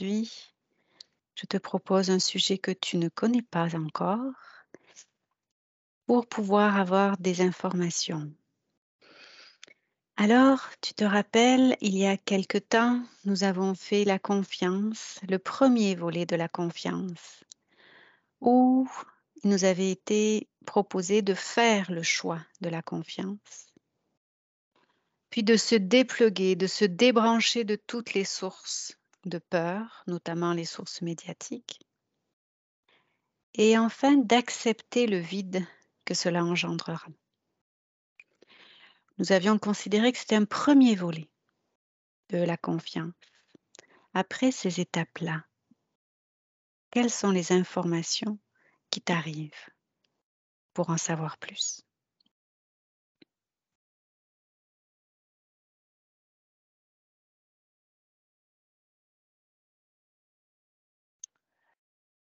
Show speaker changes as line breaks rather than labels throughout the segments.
aujourd'hui, je te propose un sujet que tu ne connais pas encore pour pouvoir avoir des informations. Alors, tu te rappelles, il y a quelque temps, nous avons fait la confiance, le premier volet de la confiance, où il nous avait été proposé de faire le choix de la confiance, puis de se dépluguer, de se débrancher de toutes les sources de peur, notamment les sources médiatiques, et enfin d'accepter le vide que cela engendrera. Nous avions considéré que c'était un premier volet de la confiance. Après ces étapes-là, quelles sont les informations qui t'arrivent pour en savoir plus?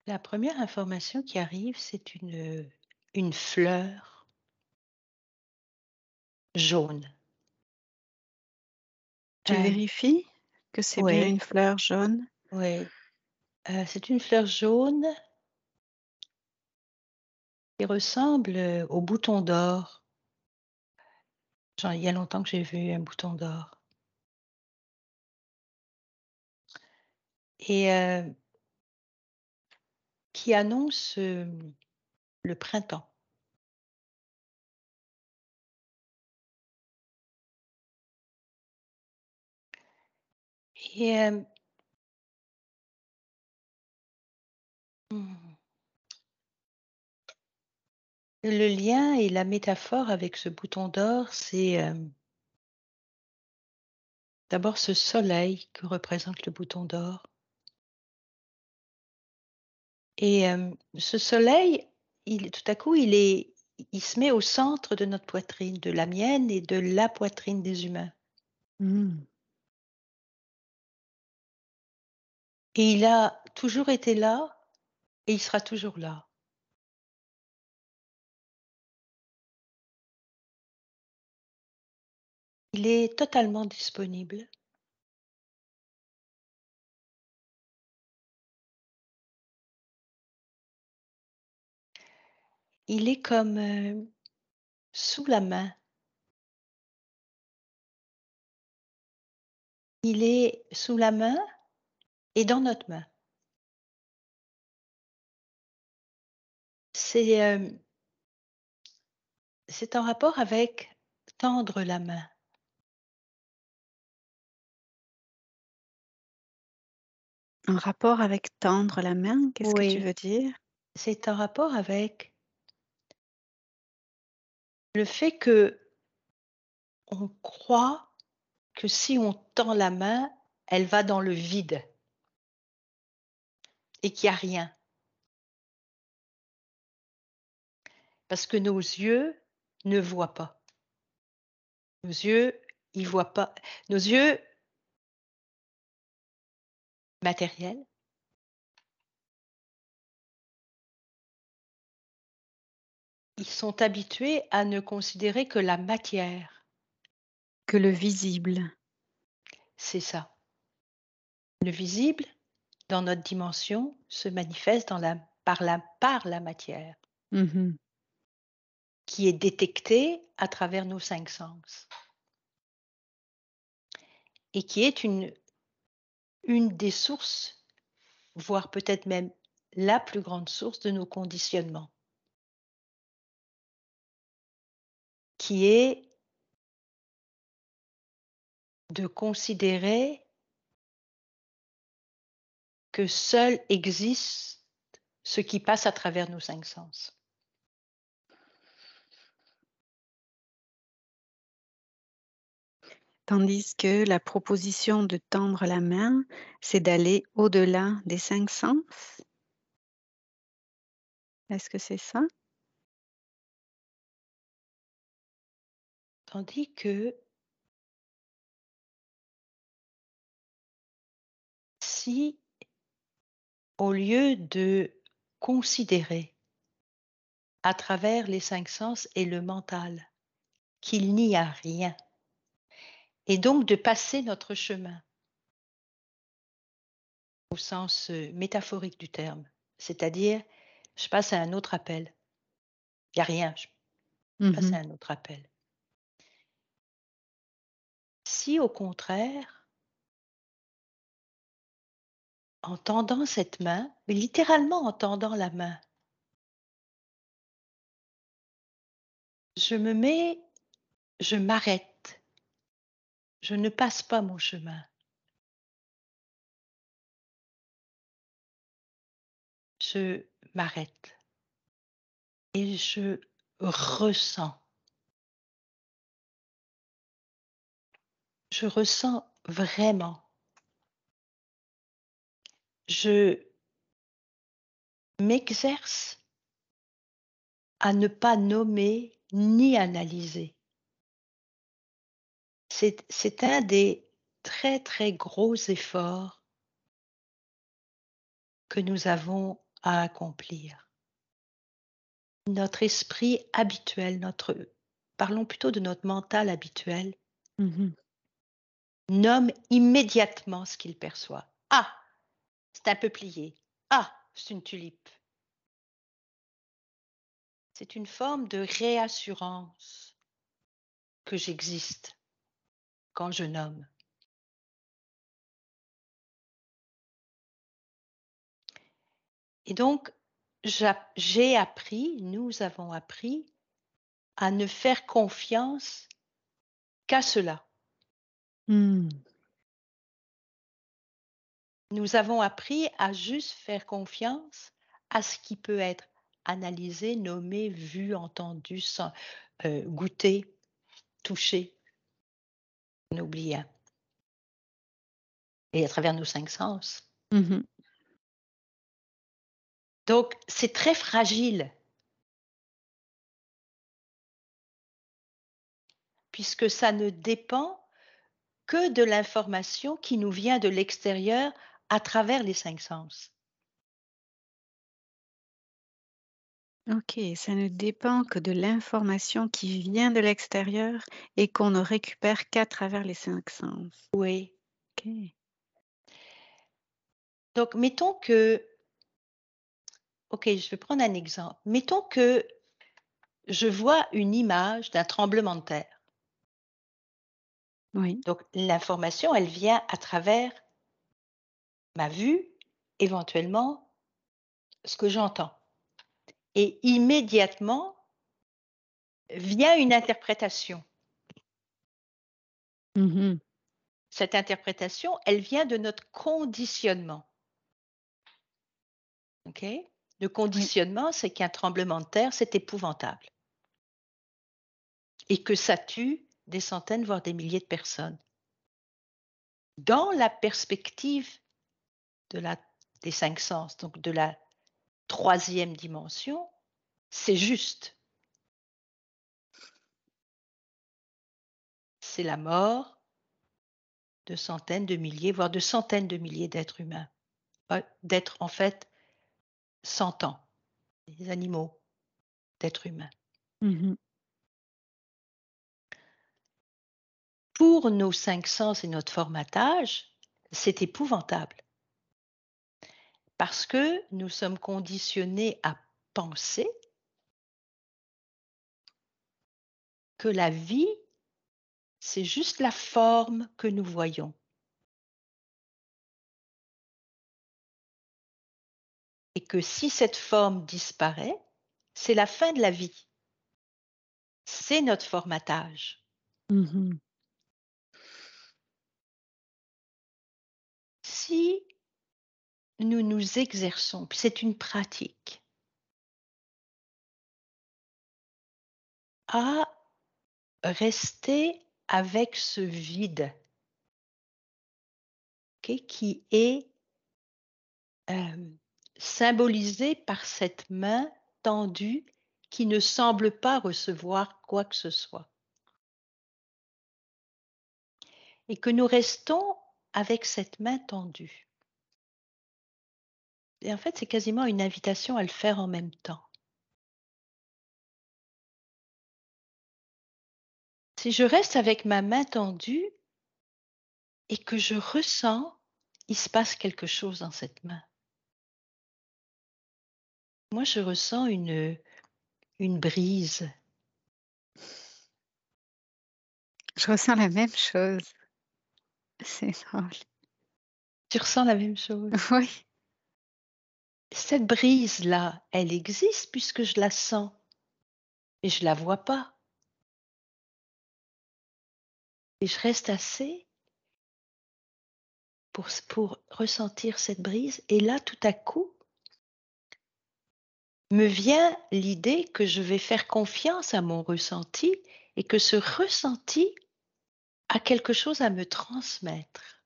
La première information qui arrive, c'est une, une fleur jaune.
Tu
Euh,
vérifies que c'est bien
ouais.
une fleur jaune?
Oui, Euh, c'est une fleur jaune qui ressemble euh, au bouton d'or. Genre, il y a longtemps que j'ai vu un bouton d'or. Et euh, qui annonce le printemps. Et hmm, le lien et la métaphore avec ce bouton d'or, c'est d'abord ce soleil que représente le bouton d'or. Et euh, ce soleil, il, tout à coup, il, est, il se met au centre de notre poitrine, de la mienne et de la poitrine des humains.
Hmm.
Et il a toujours été là et il sera toujours là. Il est totalement disponible. Il est comme euh, sous la main. Il est sous la main et dans notre main. C'est euh, c'est en rapport avec tendre la main.
En rapport avec tendre la main, qu'est-ce que tu veux dire?
C'est en rapport avec le fait que on croit que si on tend la main, elle va dans le vide et qu'il n'y a rien. Parce que nos yeux ne voient pas. Nos yeux, ils voient pas. Nos yeux matériels, ils sont habitués à ne considérer que la matière.
Que le visible.
C'est ça. Le visible, dans notre dimension, se manifeste dans la, par, la, par la matière,
Mhm.
qui est détectée à travers nos cinq sens. Et qui est une, une des sources, voire peut-être même la plus grande source de nos conditionnements, qui est de considérer que seul existe ce qui passe à travers nos cinq sens.
Tandis que la proposition de tendre la main, c'est d'aller au-delà des cinq sens? Est-ce que c'est ça?
Tandis que si, au lieu de considérer à travers les cinq sens et le mental qu'il n'y a rien, et donc de passer notre chemin, au sens, heu, métaphorique du terme. C'est-à-dire, je passe à un autre appel. Il y a rien, je
Mmh
passe à un autre appel. Si au contraire en tendant cette main, mais littéralement en tendant la main je me mets je m'arrête. Je ne passe pas mon chemin. Je m'arrête et je ressens. Je ressens vraiment. Je m'exerce à ne pas nommer ni analyser. C'est un des très, très gros efforts que nous avons à accomplir. Notre esprit habituel, notre parlons plutôt de notre mental habituel
Mmh mh.
Nomme immédiatement ce qu'il perçoit. «Ah! C'est un peuplier. Ah! C'est une tulipe». C'est une forme de réassurance que j'existe quand je nomme. Et donc j'ai appris, nous avons appris à ne faire confiance qu'à cela.
Mmh.
Nous avons appris à juste faire confiance à ce qui peut être analysé, nommé, vu, entendu, heu, goûté, touché. Oublié un. Et à travers nos 5 sens.
Mmh mh.
Donc c'est très fragile. Puisque ça ne dépend que de l'information qui nous vient de l'extérieur à travers les 5 sens.
OK, ça ne dépend que de l'information qui vient de l'extérieur et qu'on ne récupère qu'à travers les 5 sens.
Oui.
OK.
Donc mettons que OK, je vais prendre un exemple. Mettons que je vois une image d'un tremblement de terre.
Oui.
Donc l'information, elle vient à travers ma vue, éventuellement ce que j'entends. Et immédiatement vient une interprétation.
Mmh mh.
Cette interprétation, elle vient de notre conditionnement. OK? Le
Oui.
conditionnement, c'est qu'un tremblement de terre, c'est épouvantable. Et que ça tue des centaines, voire des milliers de personnes. Dans la perspective de la des 5 sens, donc de la 3e dimension, c'est juste. C'est la mort de centaines de milliers, voire de centaines de milliers d'êtres humains. Heu, d'êtres en fait sentants, des animaux, d'êtres humains.
Mmh mh.
Pour nos 5 sens et notre formatage, c'est épouvantable. Parce que nous sommes conditionnés à penser que la vie, c'est juste la forme que nous voyons. Et que si cette forme disparaît, c'est la fin de la vie. C'est notre formatage.
Mmh mh.
Si nous nous exerçons, c'est une pratique à rester avec ce vide qui est hem, symbolisé par cette main tendue qui ne semble pas recevoir quoi que ce soit. Et que nous restons avec cette main tendue. Et en fait, c'est quasiment une invitation à le faire en même temps. Si je reste avec ma main tendue et que je ressens il se passe quelque chose dans cette main. Moi, je ressens une, une brise.
Je ressens la même chose. C'est drôle.
Tu ressens la même chose?
Oui.
Cette brise-là, elle existe puisque je la sens et je la vois pas. Et je reste assez pour, pour ressentir cette brise. Et là, tout à coup, me vient l'idée que je vais faire confiance à mon ressenti et que ce ressenti a quelque chose à me transmettre.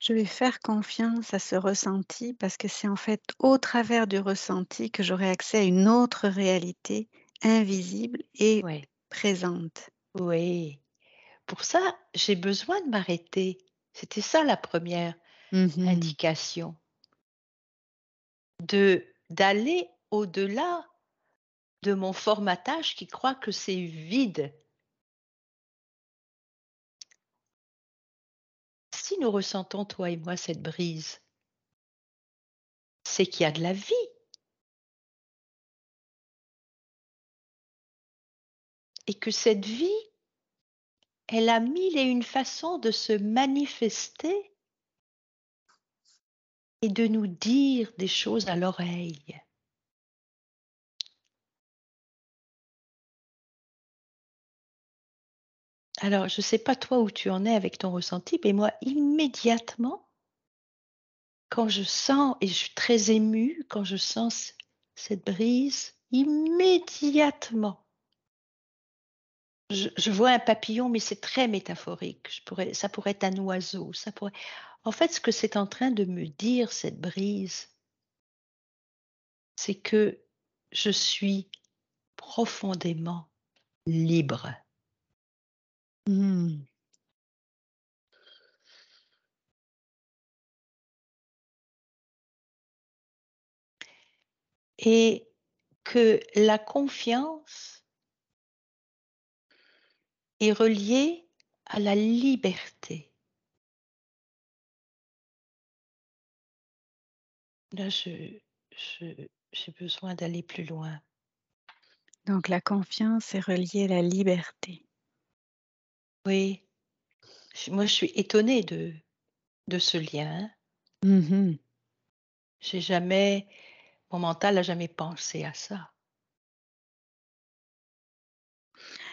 Je vais faire confiance à ce ressenti parce que c'est en fait au travers du ressenti que j'aurai accès à une autre réalité invisible et
Oui,
présente.
oui. Pour ça, j'ai besoin de m'arrêter. C'était ça la première
Mmh
indication. D'aller au-delà de mon formatage qui croit que c'est vide. Si nous ressentons, toi et moi, cette brise, c'est qu'il y a de la vie. Et que cette vie, elle a mille et une façons de se manifester et de nous dire des choses à l'oreille. Alors, je ne sais pas toi où tu en es avec ton ressenti, mais moi, immédiatement, quand je sens, et je suis très émue, quand je sens cette brise, immédiatement, je, je vois un papillon, mais c'est très métaphorique. Je pourrais, ça pourrait être un oiseau. Ça pourrait... En fait, ce que c'est en train de me dire, cette brise, c'est que je suis profondément libre.
Mmh.
Et que la confiance est reliée à la liberté. Là, je, j'ai besoin d'aller plus loin.
Donc la confiance est reliée à la liberté.
Oui, moi, je suis étonnée de, de ce lien.
Mmh
J'ai jamais, mon mental n'a jamais pensé à ça.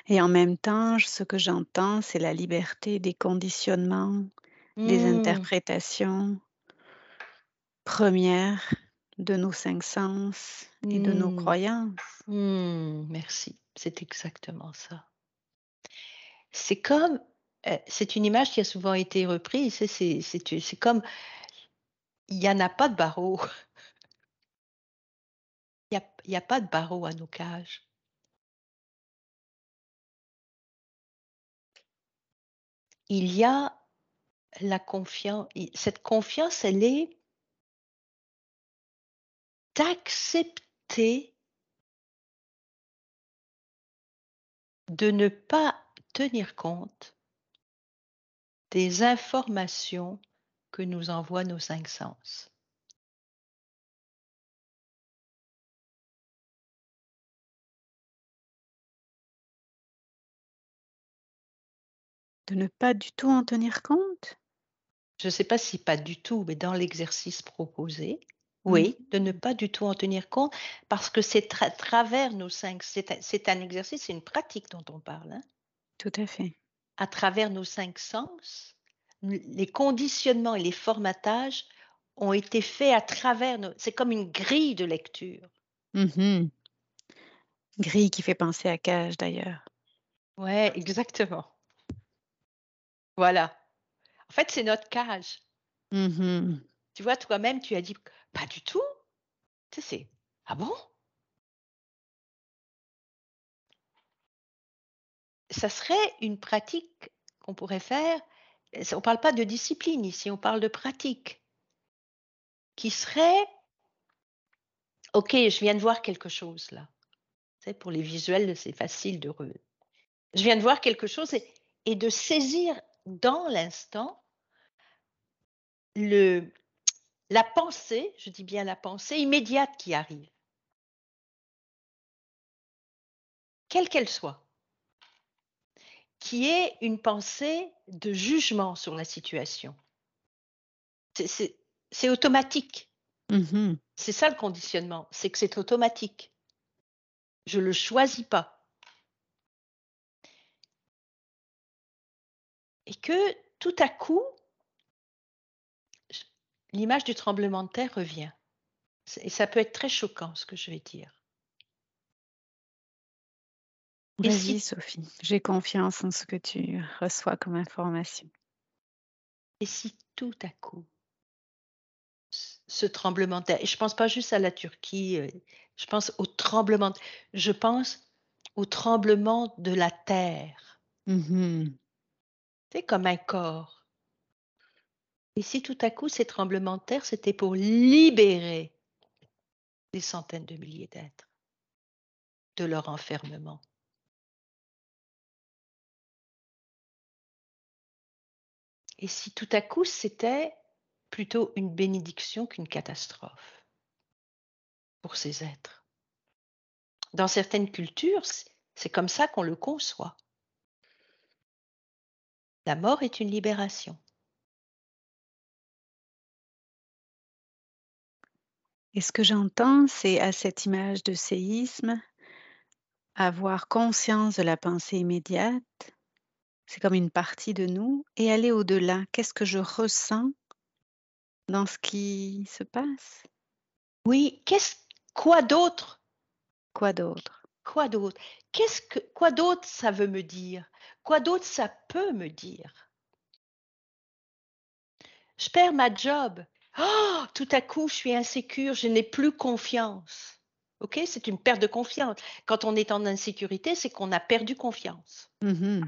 Et en même temps, ce que j'entends, c'est la liberté des conditionnements, des
Hmm,
interprétations premières de nos 5 sens et de nos
hmm,
croyances.
hmm, merci, c'est exactement ça. C'est comme, euh, c'est une image qui a souvent été reprise, c'est c'est- c'est- c'est comme, il n'y en a pas de barreau, il n'y a, a pas de barreau à nos cages. Il y a la confiance, cette confiance, elle est d'accepter de ne pas tenir compte des informations que nous envoient nos cinq sens.
De ne pas du tout en tenir compte?
Je ne sais pas si pas du tout, mais dans l'exercice proposé, oui, de ne pas du tout en tenir compte parce que c'est à travers nos cinq, c'est un, c'est un exercice, c'est une pratique dont on parle, hein.
Tout à fait.
à travers nos cinq sens, les conditionnements et les formatages ont été faits à travers nos... C'est comme une grille de lecture.
Mmh Grille qui fait penser à cage d'ailleurs.
Ouais, exactement. Voilà. En fait, c'est notre cage.
Mmh
Tu vois, toi-même, tu as dit pas du tout. Tu sais, c'est ah bon? Ça serait une pratique qu'on pourrait faire. On ne parle pas de discipline ici, on parle de pratique qui serait OK, je viens de voir quelque chose là. Sais, pour les visuels, c'est facile de re je viens de voir quelque chose et de saisir dans l'instant le la pensée, je dis bien la pensée immédiate qui arrive. Quelle qu'elle soit. Qui est une pensée de jugement sur la situation. C'est automatique.
Mmh
C'est ça le conditionnement, c'est que c'est automatique. Je le choisis pas. Et que tout à coup, l'image du tremblement de terre revient. C'est et ça peut être très choquant ce que je vais dire.
Vas-y
si
Sophie, j'ai confiance en ce que tu reçois comme information.
et si tout à coup, ce tremblement de terre et je pense pas juste à la Turquie, heu, je pense au tremblement de je pense au tremblement de la terre. Tu sais, comme un corps. Et si tout à coup ces tremblements de terre, c'était pour libérer des centaines de milliers d'êtres de leur enfermement? Et si tout à coup c'était plutôt une bénédiction qu'une catastrophe pour ces êtres? Dans certaines cultures, c'est comme ça qu'on le conçoit. La mort est une libération.
Et ce que j'entends, c'est à cette image de séisme, avoir conscience de la pensée immédiate, c'est comme une partie de nous et aller au-delà. Qu'est-ce que je ressens dans ce qui se passe?
Oui, qu'est-ce quoi d'autre?
Quoi d'autre?
Quoi d'autre? Qu'est-ce que quoi d'autre ça veut me dire? Quoi d'autre ça peut me dire? Je perds ma job. Oh! Tout à coup, je suis insécure, je n'ai plus confiance. OK? C'est une perte de confiance. Quand on est en insécurité, c'est qu'on a perdu confiance.
Mmh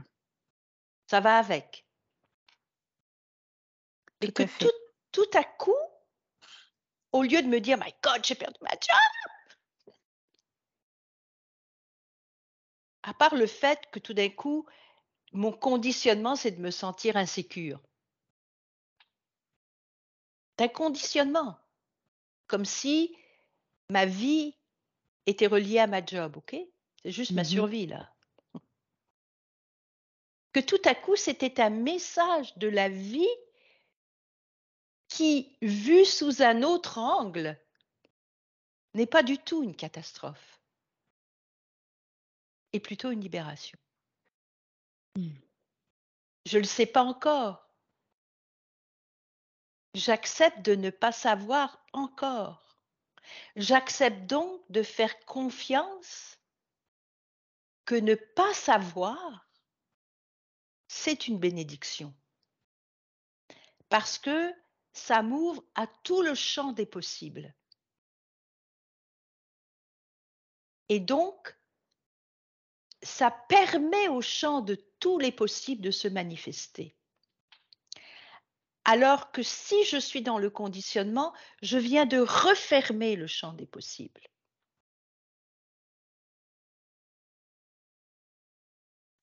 Ça va avec. Et que
à
tout tout à coup, au lieu de me dire: «My God, j'ai perdu ma job!» à part le fait que tout d'un coup, mon conditionnement, c'est de me sentir insécure. Conditionnement. Comme si ma vie était reliée à ma job, OK? C'est juste ma
Mmh
survie là. Que tout à coup, c'était un message de la vie qui, vu sous un autre angle, n'est pas du tout une catastrophe et plutôt une libération.
Mmh.
Je ne le sais pas encore. J'accepte de ne pas savoir encore. J'accepte donc de faire confiance que ne pas savoir, c'est une bénédiction. Parce que ça m'ouvre à tout le champ des possibles. Et donc, ça permet au champ de tous les possibles de se manifester. Alors que si je suis dans le conditionnement, je viens de refermer le champ des possibles.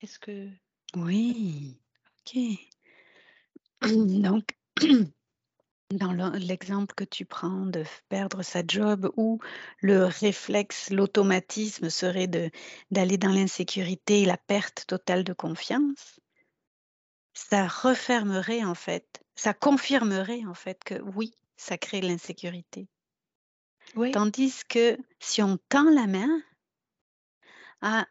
Est-ce que
Oui, OK. Donc dans le l'exemple que tu prends de perdre sa job où le réflexe, l'automatisme serait d'aller dans l'insécurité et la perte totale de confiance ça refermerait en fait, ça confirmerait en fait que oui, ça crée de l'insécurité.
oui,
Tandis que si on tend la main à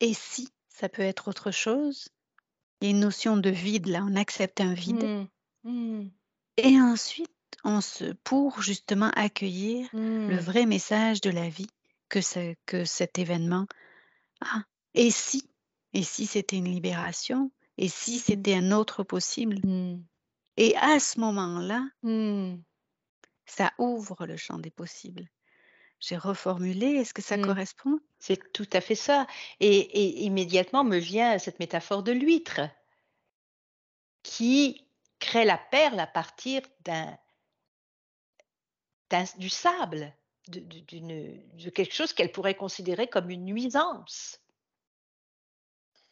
et si ça peut être autre chose? Il y a une notion de vide là, on accepte un vide
mmh, mmh,
et ensuite on se pour justement accueillir le
mmh,
vrai message de la vie que ce que cet événement a. Et si? Et si c'était une libération? Et si c'était un autre possible?
mmh,
Et à ce moment-là,
mmh,
ça ouvre le champ des possibles. J'ai reformulé, est-ce que ça
mmh.
correspond?
C'est tout à fait ça. Et, et immédiatement me vient cette métaphore de l'huître qui crée la perle à partir d'un, du sable. de quelque chose qu'elle pourrait considérer comme une nuisance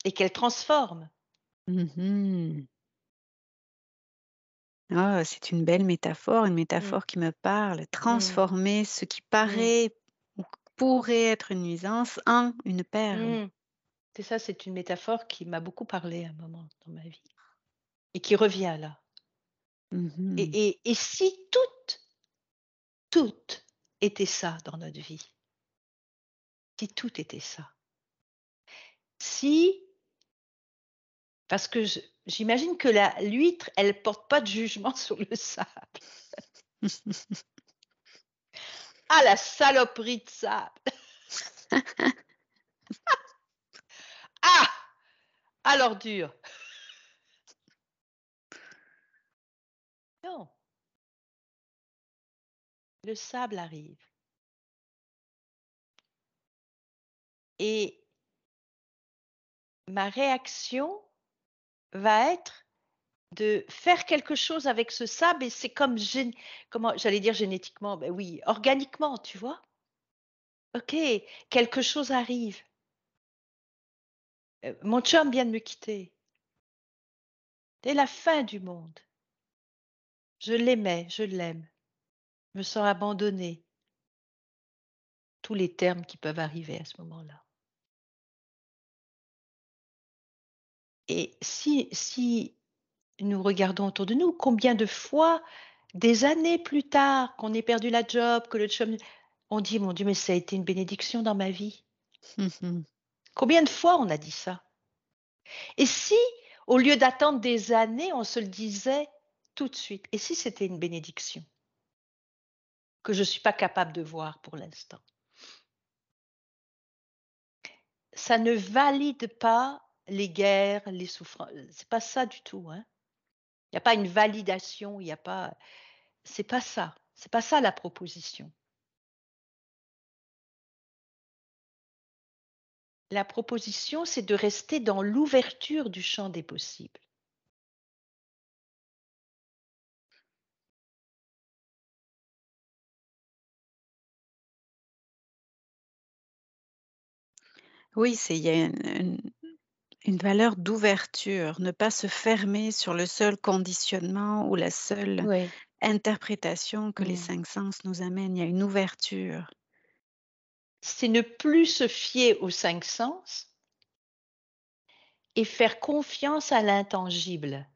et qu'elle transforme.
Mmh mh. Ah, c'est une belle métaphore, une
Mmh.
métaphore qui me parle.
Mmh.
Transformer ce qui
Mmh.
paraît ou pourrait être une nuisance en une perle.
Mmh. C'est ça, c'est une métaphore qui m'a beaucoup parlé à un moment dans ma vie et qui revient là.
Mmh mh.
Et et si toutes, toutes étaient ça dans notre vie? Si tout était ça? Si parce que j'imagine que la l'huître, elle porte pas de jugement sur le sable. Ah la saloperie de sable! Ah! Ah l'ordure! Non. Le sable arrive. Et ma réaction va être de faire quelque chose avec ce sable et c'est comme comment j'allais dire génétiquement, beh oui, organiquement, tu vois? OK, quelque chose arrive. Heu, mon chum vient de me quitter. C'est la fin du monde. Je l'aimais, je l'aime. Je me sens abandonnée. Tous les termes qui peuvent arriver à ce moment-là. Et si si nous regardons autour de nous, combien de fois, des années plus tard, qu'on ait perdu la job, que le chum on dit: «Mon Dieu, mais ça a été une bénédiction dans ma vie».
Mmh mh.
Combien de fois on a dit ça? Et si, au lieu d'attendre des années, on se le disait tout de suite? Et si c'était une bénédiction? Que je suis pas capable de voir pour l'instant. Ça ne valide pas les guerres, les souffran heu, c'est pas ça du tout, hein. Il y a pas une validation, il y a pas c'est pas ça, c'est pas ça la proposition. La proposition, c'est de rester dans l'ouverture du champ des possibles.
Oui, c'est il y une une valeur d'ouverture, ne pas se fermer sur le seul conditionnement ou la seule
Oui.
interprétation que les
Mmh.
5 sens nous amènent, il y a une ouverture.
C'est ne plus se fier aux 5 sens et faire confiance à l'intangible.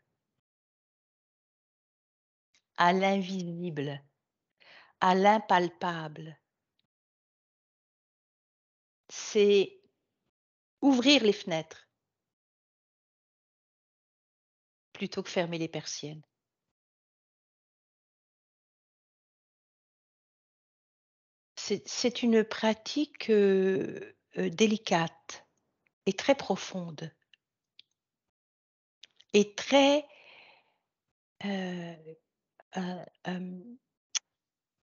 À l'invisible, à l'impalpable. C'est ouvrir les fenêtres plutôt que fermer les persiennes. C'est une pratique, heu heu, délicate et très profonde. Et très hem,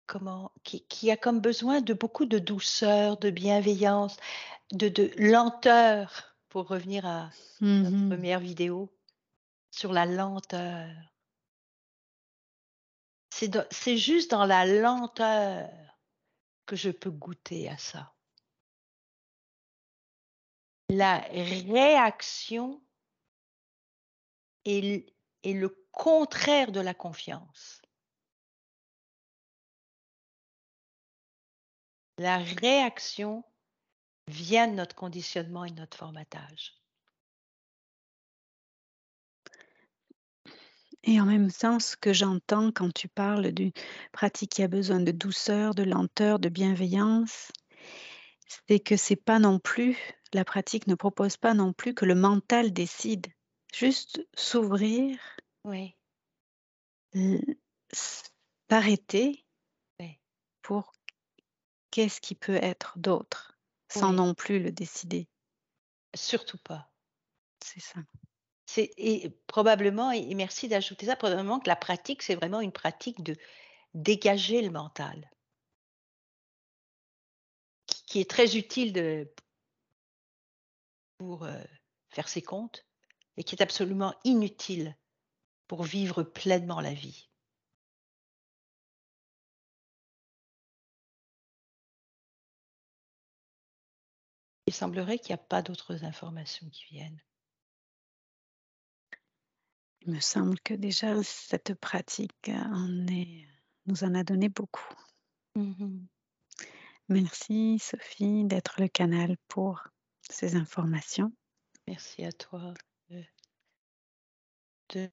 comment? Qui qui a comme besoin de beaucoup de douceur, de bienveillance, de de lenteur, pour revenir à
Mmh
notre
mh.
1re vidéo, sur la lenteur. C'est juste dans la lenteur que je peux goûter à ça. La réaction est le contraire de la confiance. La réaction vient de notre conditionnement et de notre formatage.
Et en même temps, ce que j'entends quand tu parles d'une pratique qui a besoin de douceur, de lenteur, de bienveillance, c'est que c'est pas non plus la pratique ne propose pas non plus que le mental décide. Juste s'ouvrir
Oui.
s'arrêter
Oui.
pour qu'est-ce qui peut être d'autre? Sans
Oui.
non plus le décider.
Surtout pas.
C'est ça
et probablement, et merci d'ajouter ça, probablement que la pratique, c'est vraiment une pratique de dégager le mental, qui est très utile de, pour euh, faire ses comptes et qui est absolument inutile pour vivre pleinement la vie. Il semblerait qu'il n'y a pas d'autres informations qui viennent.
Il me semble que déjà cette pratique en est nous en a donné beaucoup.
Mmh mh.
Merci Sophie d'être le canal pour ces informations.
Merci à toi de de